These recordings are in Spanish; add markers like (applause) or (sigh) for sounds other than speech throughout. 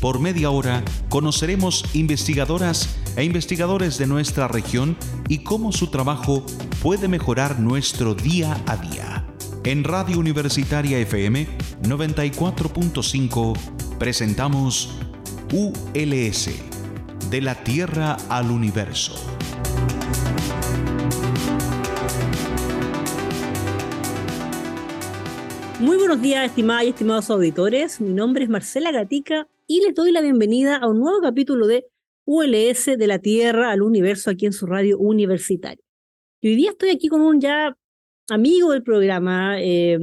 Por media hora conoceremos investigadoras e investigadores de nuestra región y cómo su trabajo puede mejorar nuestro día a día. En Radio Universitaria FM 94.5 presentamos ULS, de la Tierra al Universo. Muy buenos días, estimadas y estimados auditores. Mi nombre es Marcela Gatica y les doy la bienvenida a un nuevo capítulo de ULS de la Tierra al Universo aquí en su radio universitaria. Y hoy día estoy aquí con un ya amigo del programa, eh,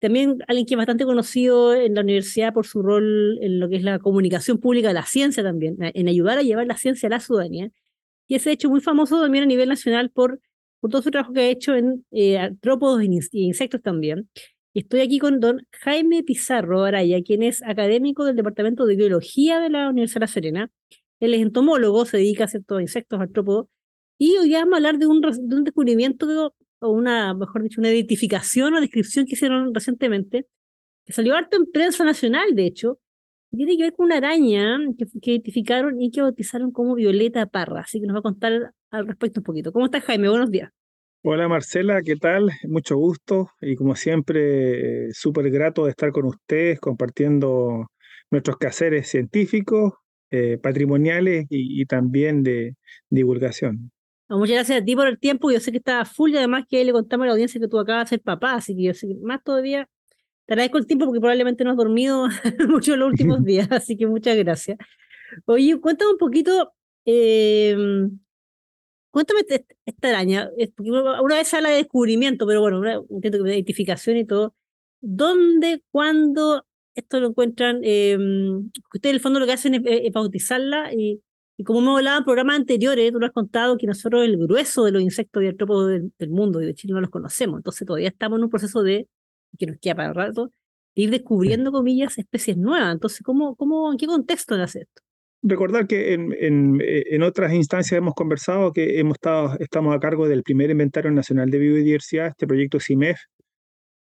también alguien que es bastante conocido en la universidad por su rol en lo que es la comunicación pública de la ciencia también, en ayudar a llevar la ciencia a la ciudadanía, y ha hecho muy famoso también a nivel nacional por, por todo su trabajo que ha hecho en eh, artrópodos e insectos también. Estoy aquí con don Jaime Pizarro Araya, quien es académico del Departamento de Biología de la Universidad de La Serena. Él es entomólogo, se dedica a ciertos insectos, artrópodos, y hoy vamos a hablar de un, de un descubrimiento o una, mejor dicho, una identificación o descripción que hicieron recientemente, que salió harto en prensa nacional, de hecho, tiene que ver con una araña que, que, identificaron y que bautizaron como Violeta Parra. Así que nos va a contar al respecto un poquito. ¿Cómo estás, Jaime? Buenos días. Hola Marcela, ¿qué tal? Mucho gusto y como siempre, súper grato de estar con ustedes compartiendo nuestros quehaceres científicos, eh, patrimoniales y, y, también de divulgación. Muchas gracias a ti por el tiempo. Yo sé que estaba full y además que le contamos a la audiencia que tú acabas de ser papá, así que yo sé que más todavía te agradezco el tiempo porque probablemente no has dormido (laughs) mucho en los últimos (laughs) días, así que muchas gracias. Oye, cuéntame un poquito, eh, cuéntame esta araña, porque una vez habla de descubrimiento, pero bueno, que de identificación y todo. ¿Dónde, cuándo esto lo encuentran? Eh, ustedes en el fondo lo que hacen es, es bautizarla y y como hemos hablado en programas anteriores, tú lo has contado que nosotros el grueso de los insectos y artrópodos del, del, mundo y de Chile no los conocemos. Entonces todavía estamos en un proceso de, que nos queda para el rato, de ir descubriendo, comillas, especies nuevas. Entonces, ¿cómo, cómo, ¿en qué contexto nace esto? Recordar que en, en, en, otras instancias hemos conversado que hemos estado, estamos a cargo del primer inventario nacional de biodiversidad, este proyecto CIMEF.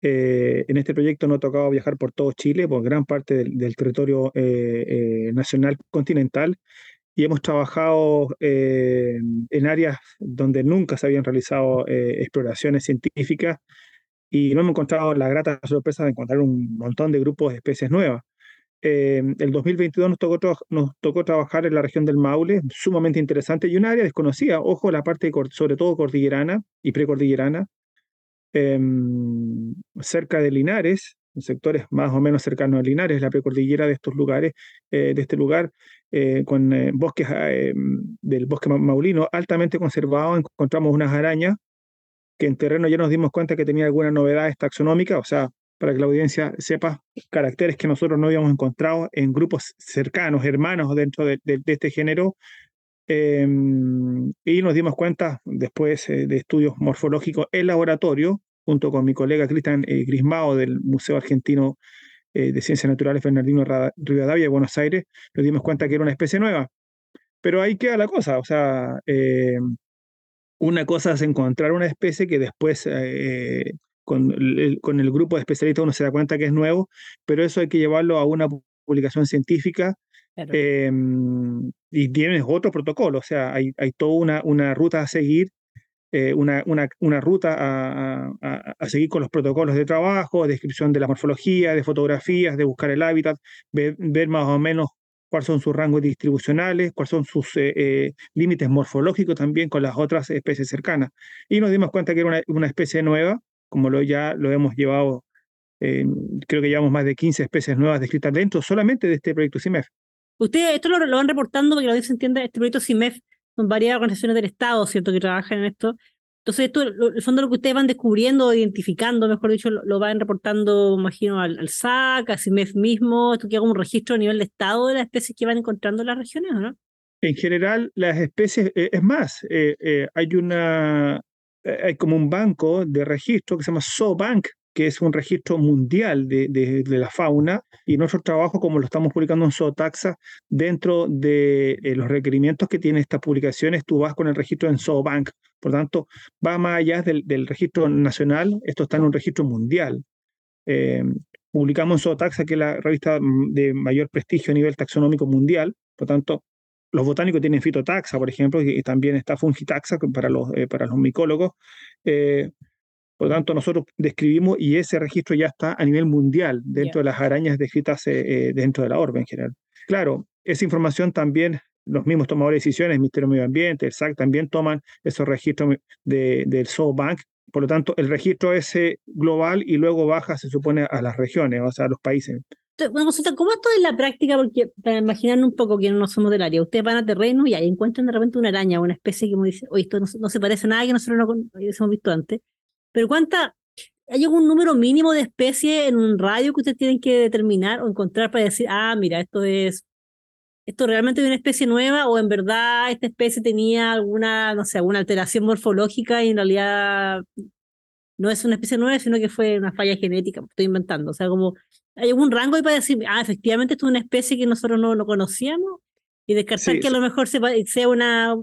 Eh, en este proyecto no ha tocado viajar por todo Chile, por gran parte del, del territorio eh, eh, nacional continental, y hemos trabajado eh, en áreas donde nunca se habían realizado eh, exploraciones científicas y no hemos encontrado la grata sorpresa de encontrar un montón de grupos de especies nuevas. Eh, el 2022 nos tocó, trabajar en la región del Maule, sumamente interesante, y un área desconocida, ojo, la parte sobre todo cordillerana y precordillerana, em, cerca de Linares, sectores más o menos cercanos a Linares, la precordillera de estos lugares, de este lugar, eh, con eh, bosques eh, del bosque maulino altamente conservado, encontramos unas arañas que en terreno ya nos dimos cuenta que tenía algunas novedades taxonómicas, o sea, para que la audiencia sepa caracteres que nosotros no habíamos encontrado en grupos cercanos, hermanos dentro de, este género. Em, y nos dimos cuenta después de estudios morfológicos en laboratorio, junto con mi colega Cristian Grismao del Museo Argentino eh, de Ciencias Naturales Bernardino Rivadavia de Buenos Aires, nos dimos cuenta que era una especie nueva. Pero ahí queda la cosa, o sea, eh, una cosa es encontrar una especie que después eh, con, el, con el grupo de especialistas uno se da cuenta que es nuevo, pero eso hay que llevarlo a una publicación científica claro. eh, y tienes otro protocolo, o sea, hay, hay toda una, una ruta a seguir eh, una, una, una, ruta a, a, a, seguir con los protocolos de trabajo, descripción de la morfología, de fotografías, de buscar el hábitat, ver, ver más o menos cuáles son sus rangos distribucionales, cuáles son sus eh, eh, límites morfológicos también con las otras especies cercanas. Y nos dimos cuenta que era una, una especie nueva, como lo ya lo hemos llevado, eh, creo que llevamos más de 15 especies nuevas descritas dentro solamente de este proyecto CIMEF. Ustedes esto lo, lo van reportando para que la audiencia entienda, este proyecto CIMEF son varias organizaciones del Estado, ¿cierto?, que trabajan en esto. Entonces, esto, el fondo lo que ustedes van descubriendo, identificando, mejor dicho, lo, lo van reportando, imagino, al, al, SAC, a CIMEF mismo, esto que haga un registro a nivel de Estado de las especies que van encontrando en las regiones, ¿no? En general, las especies, eh, es más, eh, eh, hay una hay como un banco de registro que se llama SoBank, que es un registro mundial de, de, la fauna, y nuestro trabajo, como lo estamos publicando en Zootaxa, dentro de eh, los requerimientos que tiene estas publicaciones, tú vas con el registro en Zoobank. Por tanto, va más allá del, del registro nacional, esto está en un registro mundial. Eh, publicamos en Zootaxa, que es la revista mm, de mayor prestigio a nivel taxonómico mundial, por tanto, los botánicos tienen fitotaxa, por ejemplo, y también está fungitaxa para los, eh, para los micólogos. Por lo tanto, nosotros describimos y ese registro ya está a nivel mundial dentro de las arañas descritas eh, eh, dentro de la orbe en general. Claro, esa información también los mismos tomadores de decisiones, el Ministerio de Medio Ambiente, el SAC, también toman esos registros de, del Bank. Por lo tanto, el registro es eh, global y luego baja, se supone, a las regiones, o sea, a los países. Bueno, ¿cómo esto es la práctica? Porque para imaginar un poco que no somos del área, ustedes van a terreno y ahí encuentran de repente una araña, una especie que me dice, oye, esto no, se parece a nada que nosotros no hemos visto antes. Pero ¿cuánta? ¿Hay algún número mínimo de especies en un radio que ustedes tienen que determinar o encontrar para decir, ah, mira, esto es, esto realmente es una especie nueva o en verdad esta especie tenía alguna, no sé, alguna alteración morfológica y en realidad no es una especie nueva, sino que fue una falla genética, estoy inventando. O sea, como, ¿hay algún rango ahí para decir, ah, efectivamente esto es una especie que nosotros no, no conocíamos? Y descartar que a lo mejor sea una,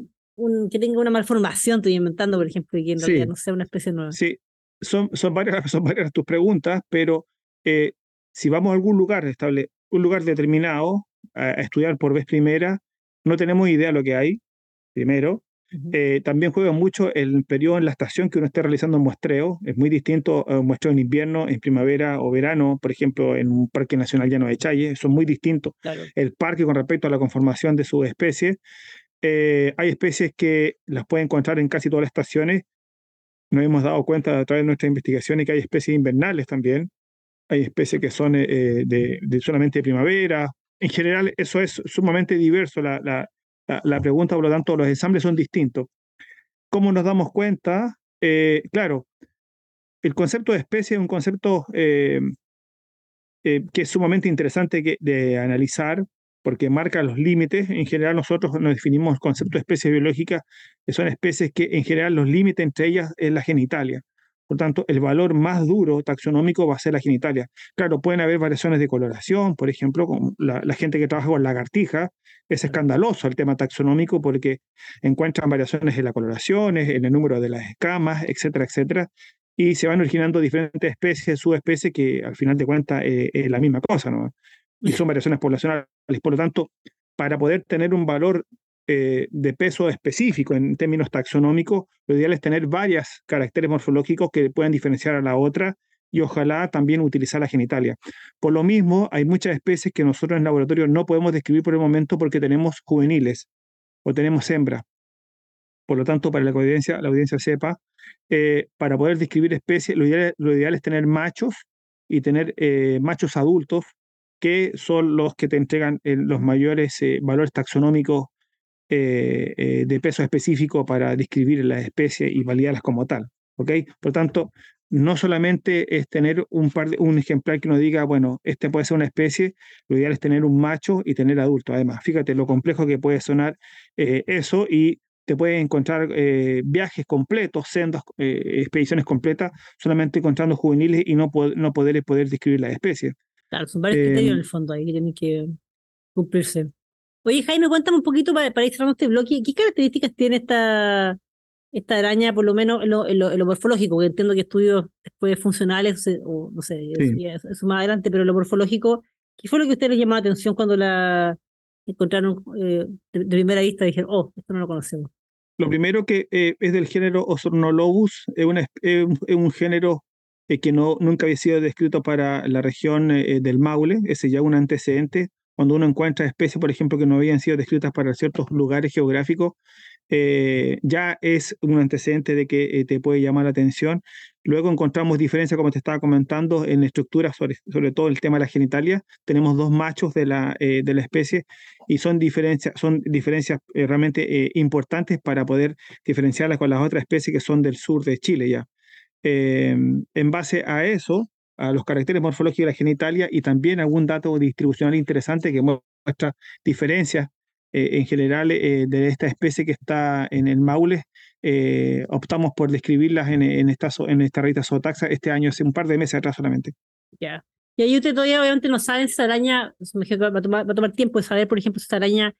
que tenga una malformación, estoy inventando, por ejemplo, y que en realidad no sea una especie nueva. Sí, son, son, varias, (laughs) son varias tus preguntas, pero eh, si vamos a algún lugar estable, un lugar determinado a, estudiar por vez primera, no tenemos idea de lo que hay, primero. Eh, también juega mucho el periodo en la estación que uno esté realizando un muestreo. Es muy distinto a un muestreo en invierno, en primavera o verano, por ejemplo, en un parque nacional llano de Challe. Son muy distintos. El parque con respecto a la conformación de sus especies. Eh, hay especies que las pueden encontrar en casi todas las estaciones. Nos hemos dado cuenta a través de nuestra investigación que hay especies invernales también. Hay especies que son eh, eh, de, solamente de primavera. En general, eso es sumamente diverso. La, la, la, pregunta, por lo tanto, los ensambles son distintos. ¿Cómo nos damos cuenta? claro, el concepto de especie es un concepto que es sumamente interesante de analizar porque marca los límites. En general nosotros nos definimos el concepto de especies biológicas, que son especies que en general los límites entre ellas es la genitalia. Por tanto, el valor más duro taxonómico va a ser la genitalia. Claro, pueden haber variaciones de coloración, por ejemplo, con la, gente que trabaja con lagartija, es escandaloso el tema taxonómico porque encuentran variaciones en las coloraciones, en el número de las escamas, etcétera, etcétera, y se van originando diferentes especies, subespecies, que al final de cuentas eh, es la misma cosa, ¿no? y son variaciones poblacionales. Por lo tanto, para poder tener un valor eh, de peso específico en términos taxonómicos, lo ideal es tener varios caracteres morfológicos que puedan diferenciar a la otra y ojalá también utilizar la genitalia. Por lo mismo, hay muchas especies que nosotros en laboratorio no podemos describir por el momento porque tenemos juveniles o tenemos hembras. Por lo tanto, para la audiencia, la audiencia sepa, eh, para poder describir especies, lo ideal, lo ideal, es tener machos y tener eh, machos adultos que son los que te entregan eh, los mayores valores taxonómicos eh, de peso específico para describir las especies y validarlas como tal. ¿ok? Por tanto, no solamente es tener un, par un ejemplar que nos diga, bueno, este puede ser una especie, lo ideal es tener un macho y tener adulto. Además, fíjate lo complejo que puede sonar eso y te puede encontrar viajes completos, sendas, expediciones completas, solamente encontrando juveniles y no, no poder, poder describir las especies. Claro, son varios criterios en el em, fondo ahí que tienen que cumplirse. Oye, Jaime, cuéntame un poquito para, para ir cerrando este bloque, ¿qué características tiene esta, esta araña, por lo menos en lo, morfológico? Porque entiendo que estudios después funcionales, o no sé, eso, más adelante, pero lo morfológico, ¿qué fue lo que a ustedes les llamó la atención cuando la encontraron eh, de, primera vista y dijeron, oh, esto no lo conocemos? Lo primero que eh, es del género Osornolobus, es, una, es un género eh, que no, nunca había sido descrito para la región eh, del Maule, ese ya un antecedente. Cuando uno encuentra especies, por ejemplo, que no habían sido descritas para ciertos lugares geográficos, eh, ya es un antecedente de que te puede llamar la atención. Luego encontramos diferencias, como te estaba comentando, en la estructura, sobre, sobre todo el tema de la genitalia. Tenemos dos machos de la, de la especie y son diferencias, son diferencias realmente importantes para poder diferenciarlas con las otras especies que son del sur de Chile ya. Em, en base a eso, a los caracteres morfológicos de la genitalia y también algún dato distribucional interesante que muestra diferencias en general de esta especie que está en el Maule, optamos por describirlas en, en, esta, en esta rita zootaxa este año, hace un par de meses atrás solamente. Ya. Y ahí usted todavía obviamente no sabe si esa araña, va a, tomar, va a tomar tiempo de saber, por ejemplo, si esta araña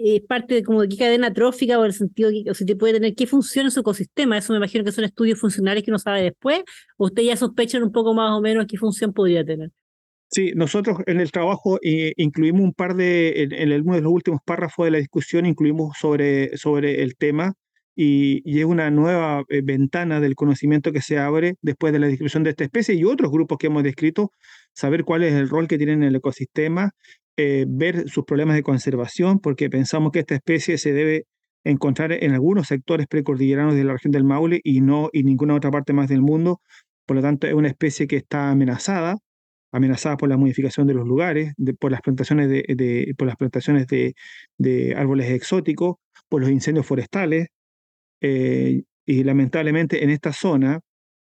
es parte de como de qué cadena trófica o el sentido o si te puede tener qué funciona en su ecosistema. Eso me imagino que son estudios funcionales que uno sabe después. ¿O usted ya sospechan un poco más o menos qué función podría tener? Sí, nosotros en el trabajo eh, incluimos un par de, en, en, uno de los últimos párrafos de la discusión, incluimos sobre, sobre el tema y, y es una nueva eh, ventana del conocimiento que se abre después de la descripción de esta especie y otros grupos que hemos descrito, saber cuál es el rol que tienen en el ecosistema eh, ver sus problemas de conservación, porque pensamos que esta especie se debe encontrar en algunos sectores precordilleranos de la región del Maule y no en ninguna otra parte más del mundo. Por lo tanto, es una especie que está amenazada, amenazada por la modificación de los lugares, por las plantaciones de, por las plantaciones de, de, árboles exóticos, por los incendios forestales. Eh, y lamentablemente en esta zona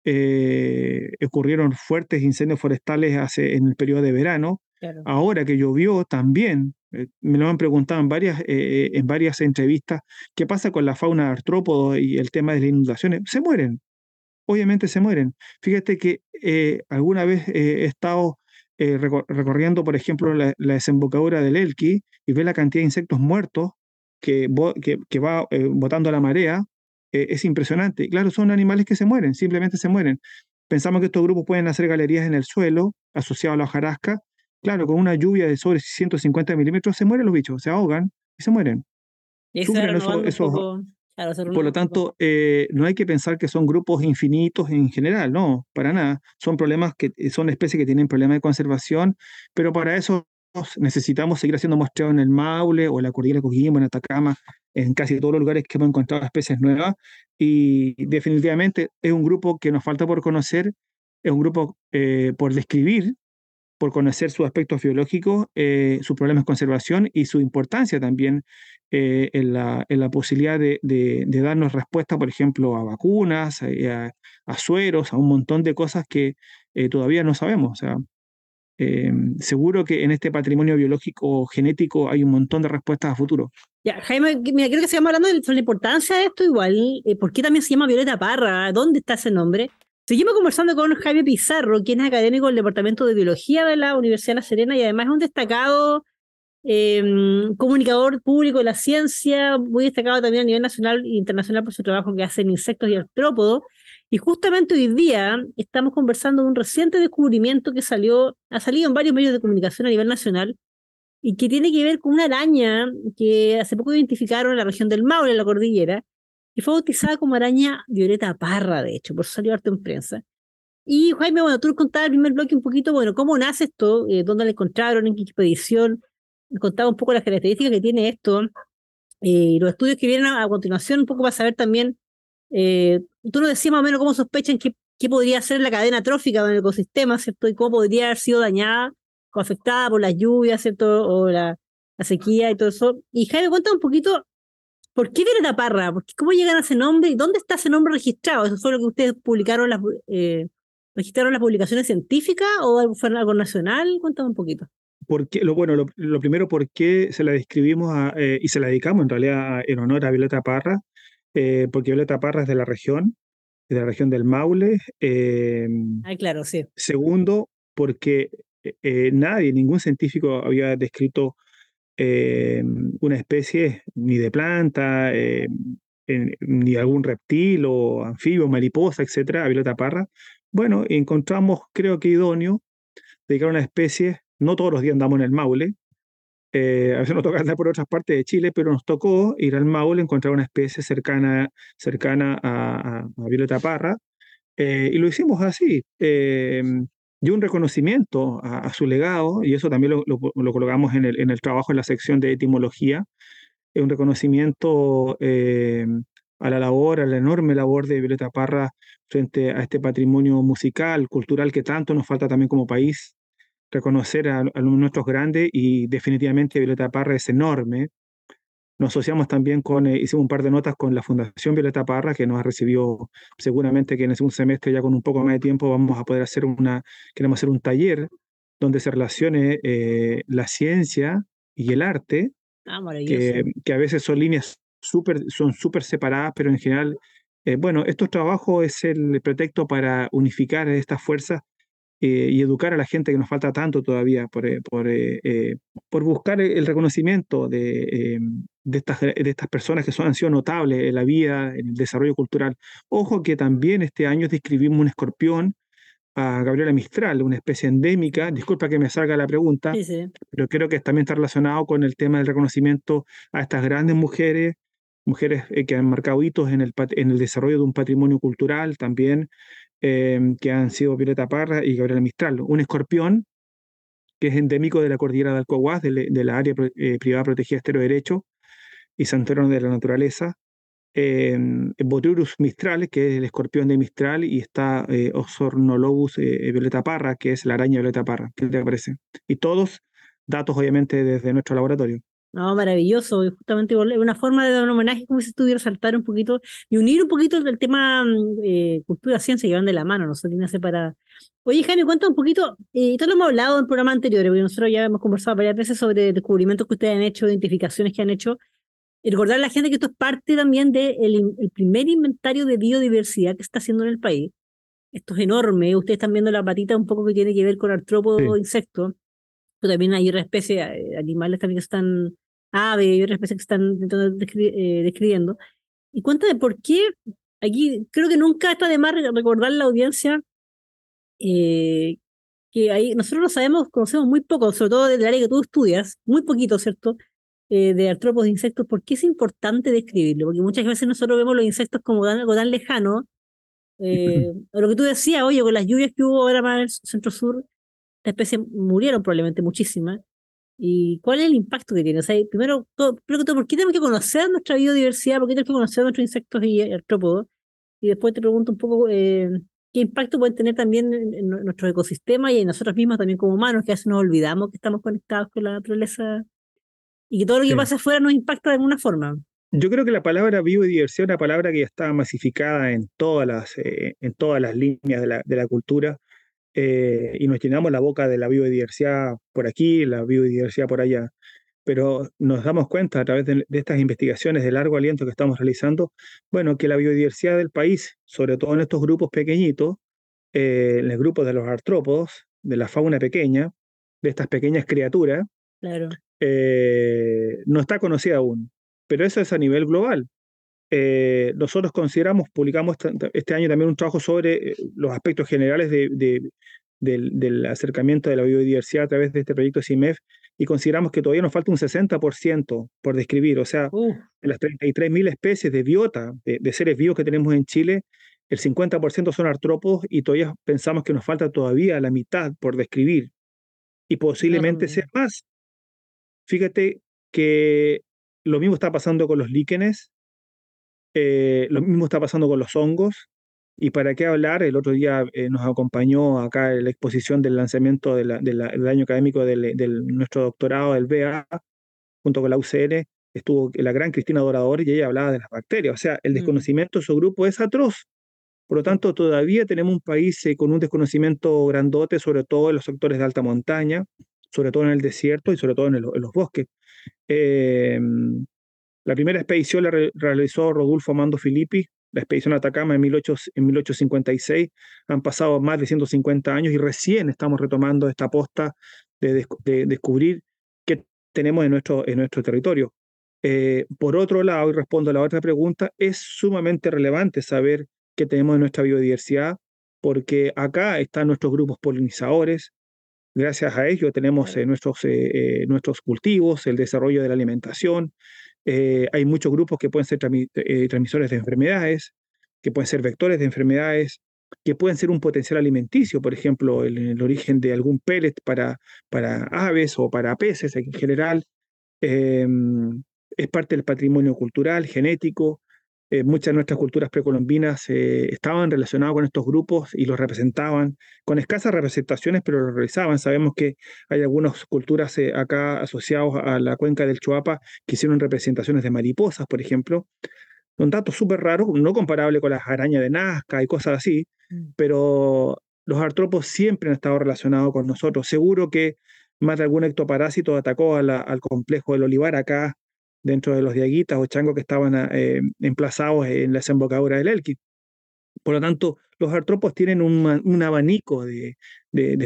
eh, ocurrieron fuertes incendios forestales hace, en el periodo de verano, Ahora que llovió también, eh, me lo han preguntado en varias, en varias entrevistas, ¿qué pasa con la fauna artrópodo y el tema de las inundaciones? Se mueren, obviamente se mueren. Fíjate que alguna vez he estado recorriendo, por ejemplo, la, desembocadura del Elqui y ve la cantidad de insectos muertos que, que, que va botando la marea. Es impresionante. Claro, son animales que se mueren, simplemente se mueren. Pensamos que estos grupos pueden hacer galerías en el suelo asociados a la hojarasca Claro, con una lluvia de sobre 150 milímetros se mueren los bichos, se ahogan y se mueren. por lo tanto, eh, no hay que pensar que son grupos infinitos en general, no, para nada. Son problemas que eh, son especies que tienen problemas de conservación, pero para eso necesitamos seguir haciendo muestreo en el Maule o en la cordillera Coquimbo, en Atacama, en casi todos los lugares que hemos encontrado especies nuevas. Y definitivamente es un grupo que nos falta por conocer, es un grupo eh, por describir, por conocer sus aspectos biológicos, eh, sus problemas de conservación y su importancia también eh, en, la, en, la, posibilidad de, de, darnos respuesta, por ejemplo, a vacunas, a, a, sueros, a un montón de cosas que eh, todavía no sabemos. Seguro que en este patrimonio biológico genético hay un montón de respuestas a futuro. Ya, Jaime, mira, creo que llama hablando de la importancia de esto igual. ¿Por qué también se llama Violeta Parra? ¿Dónde está ese nombre? Seguimos conversando con Javier Pizarro, quien es académico del Departamento de Biología de la Universidad de La Serena y además es un destacado em, comunicador público de la ciencia, muy destacado también a nivel nacional e internacional por su trabajo que hace en insectos y artrópodos. Y justamente hoy día estamos conversando de un reciente descubrimiento que salió, ha salido en varios medios de comunicación a nivel nacional y que tiene que ver con una araña que hace poco identificaron en la región del Maule, en la cordillera, y fue bautizada como araña violeta parra, de hecho, por eso salió arte en prensa. Y Jaime, bueno, tú nos contabas el primer bloque un poquito, bueno, cómo nace esto, eh, dónde la encontraron, en qué expedición, nos contaba un poco las características que tiene esto, eh, y los estudios que vienen a, continuación, un poco para saber también, eh, tú nos decías más o menos cómo sospechan qué, qué podría ser la cadena trófica del ecosistema, ¿cierto? Y cómo podría haber sido dañada o afectada por las lluvias, ¿cierto? O la, la sequía y todo eso. Y Jaime, cuéntame un poquito ¿Por qué Violeta Parra? ¿Cómo llegan a ese nombre y dónde está ese nombre registrado? ¿Eso fue lo que ustedes publicaron, las, eh, registraron las publicaciones científicas o fue algo nacional? Cuéntame un poquito. ¿Por lo, bueno, lo, primero, ¿por qué se la describimos eh, y se la dedicamos en realidad en honor a Violeta Parra? Eh, porque Violeta Parra es de la región, de la región del Maule. ah, claro, sí. Segundo, porque nadie, ningún científico había descrito eh, una especie ni de planta, eh, ni algún reptil o anfibio, mariposa, etcétera, violeta parra. Bueno, encontramos, creo que idóneo, dedicar una especie, no todos los días andamos en el Maule, eh, a veces nos toca andar por otras partes de Chile, pero nos tocó ir al Maule, encontrar una especie cercana, cercana a, Violeta Parra, y lo hicimos así y un reconocimiento a, su legado, y eso también lo, colocamos en el, en el, trabajo en la sección de etimología, es un reconocimiento eh, a la labor, a la enorme labor de Violeta Parra frente a este patrimonio musical, cultural que tanto nos falta también como país, reconocer a, a nuestros grandes y definitivamente Violeta Parra es enorme, nos asociamos también con, eh, hicimos un par de notas con la Fundación Violeta Parra, que nos ha recibido seguramente que en el segundo semestre, ya con un poco más de tiempo, vamos a poder hacer una, queremos hacer un taller donde se relacione eh, la ciencia y el arte Ah, maravilloso. Que, a veces son líneas súper son súper separadas, pero en general, eh, bueno, estos trabajos es el pretexto para unificar estas fuerzas eh, y educar a la gente que nos falta tanto todavía por, eh, por, por buscar el reconocimiento de, de, estas, de estas personas que son, han sido notables en la vida, en el desarrollo cultural. Ojo que también este año describimos un escorpión a Gabriela Mistral, una especie endémica. Disculpa que me salga la pregunta, pero creo que también está relacionado con el tema del reconocimiento a estas grandes mujeres, mujeres eh, que han marcado hitos en el, en el desarrollo de un patrimonio cultural también, em, que han sido Violeta Parra y Gabriela Mistral. Un escorpión que es endémico de la cordillera de Alcohuaz, de, la área eh, privada protegida estero derecho y santuario de la naturaleza, eh, mistral, que es el escorpión de Mistral, y está eh, Osornolobus eh, violeta parra, que es la araña violeta parra. ¿Qué te parece? Y todos datos, obviamente, desde nuestro laboratorio. No, maravilloso. Y justamente una forma de dar un homenaje, como si estuviera saltar un poquito y unir un poquito el tema mm, eh, cultura-ciencia que van de la mano, no se tiene separada. Oye, Jaime, cuenta un poquito, eh, esto lo hemos hablado en programas anteriores, porque nosotros ya hemos conversado varias veces sobre descubrimientos que ustedes han hecho, identificaciones que han hecho, y recordar a la gente que esto es parte también del el primer inventario de biodiversidad que está haciendo en el país. Esto es enorme. Ustedes están viendo la patita un poco que tiene que ver con artrópodos, insectos. Pero también hay otras especies, eh, animales también que están, aves, y otras especies que están eh, describiendo. Y cuéntame por qué, aquí creo que nunca está de más recordar la audiencia eh, que ahí nosotros lo sabemos, conocemos muy poco, sobre todo del área que tú estudias, muy poquito, ¿cierto? Eh, de artrópodos de insectos, ¿por qué es importante describirlo? Porque muchas veces nosotros vemos los insectos como algo tan lejano. (laughs) Eh, lo que tú decías, oye, con las lluvias que hubo ahora más en el centro-sur, las especies murieron probablemente muchísimas. ¿Y cuál es el impacto que tiene? O sea, primero, todo, primero ¿por qué tenemos que conocer nuestra biodiversidad? ¿Por qué tenemos que conocer nuestros insectos y artrópodos? Y después te pregunto un poco eh, qué impacto pueden tener también en, en, nuestro ecosistema y en nosotros mismos también como humanos, que a veces nos olvidamos que estamos conectados con la naturaleza y que todo lo que pasa afuera nos impacta de alguna forma. Yo creo que la palabra biodiversidad es una palabra que ya está masificada en todas las, eh, en todas las líneas de la, de la cultura eh, y nos llenamos la boca de la biodiversidad por aquí, la biodiversidad por allá. Pero nos damos cuenta a través de, estas investigaciones de largo aliento que estamos realizando, bueno, que la biodiversidad del país, sobre todo en estos grupos pequeñitos, eh, en el grupo de los artrópodos, de la fauna pequeña, de estas pequeñas criaturas, claro. Eh, no está conocida aún, pero eso es a nivel global. Eh, nosotros consideramos, publicamos este año también un trabajo sobre eh, los aspectos generales de, del, acercamiento de la biodiversidad a través de este proyecto CIMEF y consideramos que todavía nos falta un 60% por describir, o sea, en las 33.000 especies de biota, de, seres vivos que tenemos en Chile, el 50% son artrópodos y todavía pensamos que nos falta todavía la mitad por describir y posiblemente sea más. Fíjate que lo mismo está pasando con los líquenes, eh, lo mismo está pasando con los hongos. Y para qué hablar, el otro día eh, nos acompañó acá en la exposición del lanzamiento del año académico de nuestro doctorado del BA, junto con la UCN, estuvo la gran Cristina Dorador y ella hablaba de las bacterias. O sea, el mm. desconocimiento de su grupo es atroz. Por lo tanto, todavía tenemos un país eh, con un desconocimiento grandote, sobre todo en los sectores de alta montaña, sobre todo en el desierto y sobre todo en, los bosques. Em, la primera expedición la realizó Rodolfo Amando Filippi, la expedición a Atacama en, 1856. Han pasado más de 150 años y recién estamos retomando esta posta de, descubrir qué tenemos en nuestro, en nuestro territorio. Eh, por otro lado, y respondo a la otra pregunta, es sumamente relevante saber qué tenemos en nuestra biodiversidad, porque acá están nuestros grupos polinizadores, Gracias a ello tenemos eh, nuestros, eh, eh, nuestros cultivos, el desarrollo de la alimentación. Hay muchos grupos que pueden ser transmisores de enfermedades, que pueden ser vectores de enfermedades, que pueden ser un potencial alimenticio, por ejemplo, el, el origen de algún pellet para, para aves o para peces en general. Em, es parte del patrimonio cultural, genético, eh, muchas de nuestras culturas precolombinas eh, estaban relacionadas con estos grupos y los representaban, con escasas representaciones, pero lo realizaban. Sabemos que hay algunas culturas eh, acá asociadas a la cuenca del Chuapa que hicieron representaciones de mariposas, por ejemplo. Un dato súper raro, no comparable con las arañas de Nazca y cosas así, mm. pero los artrópodos siempre han estado relacionados con nosotros. Seguro que más de algún ectoparásito atacó al complejo del olivar acá dentro de los diaguitas o changos que estaban eh, emplazados en la desembocadura del Elqui. Por lo tanto, los artrópodos tienen un, abanico de,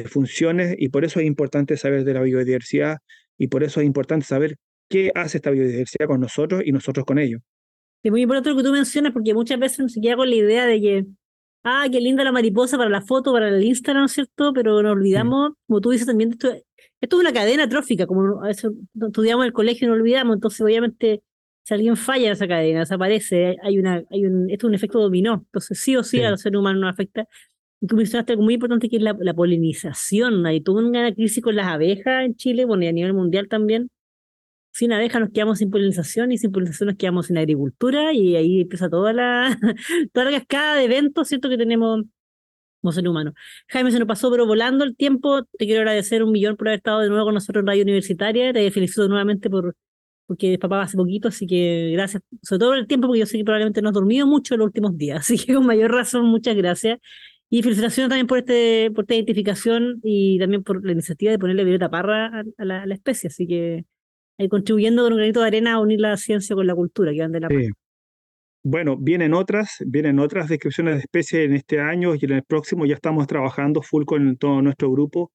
funciones y por eso es importante saber de la biodiversidad y por eso es importante saber qué hace esta biodiversidad con nosotros y nosotros con ellos. Es muy importante lo que tú mencionas porque muchas veces se queda con la idea de que, ah, qué linda la mariposa para la foto, para el Instagram, ¿cierto? Pero nos olvidamos, como tú dices también, esto, esto es una cadena trófica, como a veces estudiamos en el colegio y no olvidamos, entonces obviamente si alguien falla en esa cadena, desaparece, hay una, hay un, esto es un efecto dominó, entonces sí o sí, a los seres humanos nos afecta. Y tú mencionaste algo muy importante que es la, polinización. Hay toda una crisis con las abejas en Chile, bueno, y a nivel mundial también. Sin abejas nos quedamos sin polinización y sin polinización nos quedamos sin agricultura y ahí empieza toda la, (laughs) toda la cascada de eventos, ¿cierto? Que tenemos como ser humano. Jaime, se nos pasó pero volando el tiempo. Te quiero agradecer un millón por haber estado de nuevo con nosotros en Radio Universitaria. Te felicito nuevamente por, porque papá hace poquito, así que gracias, sobre todo por el tiempo, porque yo sé que probablemente no has dormido mucho en los últimos días, (laughs) así que con mayor razón, muchas gracias. Y felicitaciones también por, este, por esta identificación y también por la iniciativa de ponerle violeta parra a, la, especie, así que ahí contribuyendo con un granito de arena a unir la ciencia con la cultura, que van de la sí. Bueno, vienen otras, vienen otras descripciones de especies en este año y en el próximo ya estamos trabajando full con todo nuestro grupo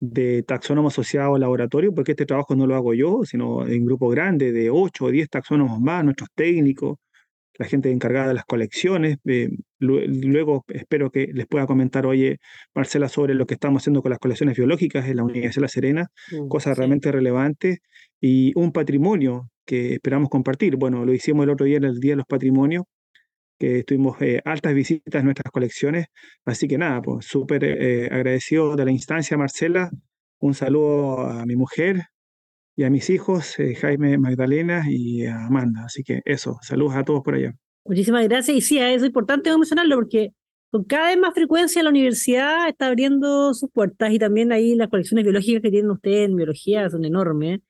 de taxónomos asociados al laboratorio, porque este trabajo no lo hago yo, sino en un grupo grande de 8 o 10 taxónomos más, nuestros técnicos, la gente encargada de las colecciones. Eh, luego espero que les pueda comentar, oye, Marcela, sobre lo que estamos haciendo con las colecciones biológicas en la Universidad de La Serena, mm, cosas realmente relevantes, y un patrimonio que esperamos compartir. Bueno, lo hicimos el otro día en el Día de los Patrimonios, que tuvimos eh, altas visitas en nuestras colecciones. Así que nada, pues súper eh, agradecido de la instancia, Marcela. Un saludo a mi mujer y a mis hijos, eh, Jaime, Magdalena y Amanda. Así que eso, saludos a todos por allá. Muchísimas gracias. Y sí, es importante mencionarlo porque con cada vez más frecuencia la universidad está abriendo sus puertas y también ahí las colecciones biológicas que tienen ustedes en biología son enormes.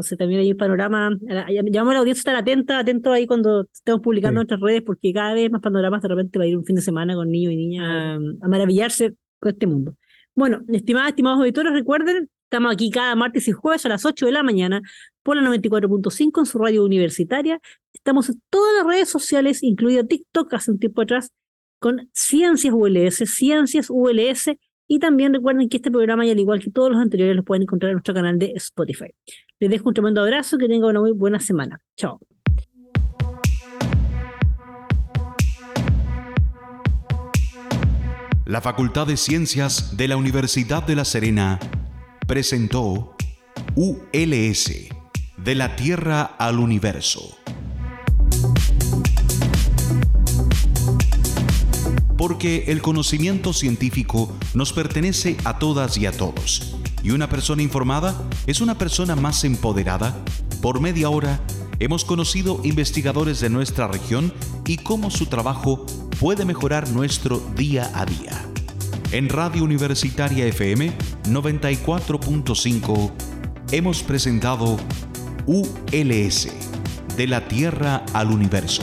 Entonces también hay un panorama, llamamos a la audiencia a estar atenta, atento ahí cuando estemos publicando nuestras redes, porque cada vez más panoramas de repente va a ir un fin de semana con niños y niñas a, maravillarse con este mundo. Bueno, estimadas, estimados auditores, recuerden, estamos aquí cada martes y jueves a las 8 de la mañana por la 94.5 en su radio universitaria. Estamos en todas las redes sociales, incluido TikTok hace un tiempo atrás, con Ciencias ULS, Ciencias ULS y también recuerden que este programa, y al igual que todos los anteriores, los pueden encontrar en nuestro canal de Spotify. Les dejo un tremendo abrazo, que tengan una muy buena semana. Chao. La Facultad de Ciencias de la Universidad de La Serena presentó ULS, de la Tierra al Universo. porque el conocimiento científico nos pertenece a todas y a todos. Y una persona informada es una persona más empoderada. Por media hora hemos conocido investigadores de nuestra región y cómo su trabajo puede mejorar nuestro día a día. En Radio Universitaria FM 94.5 hemos presentado ULS, de la Tierra al Universo.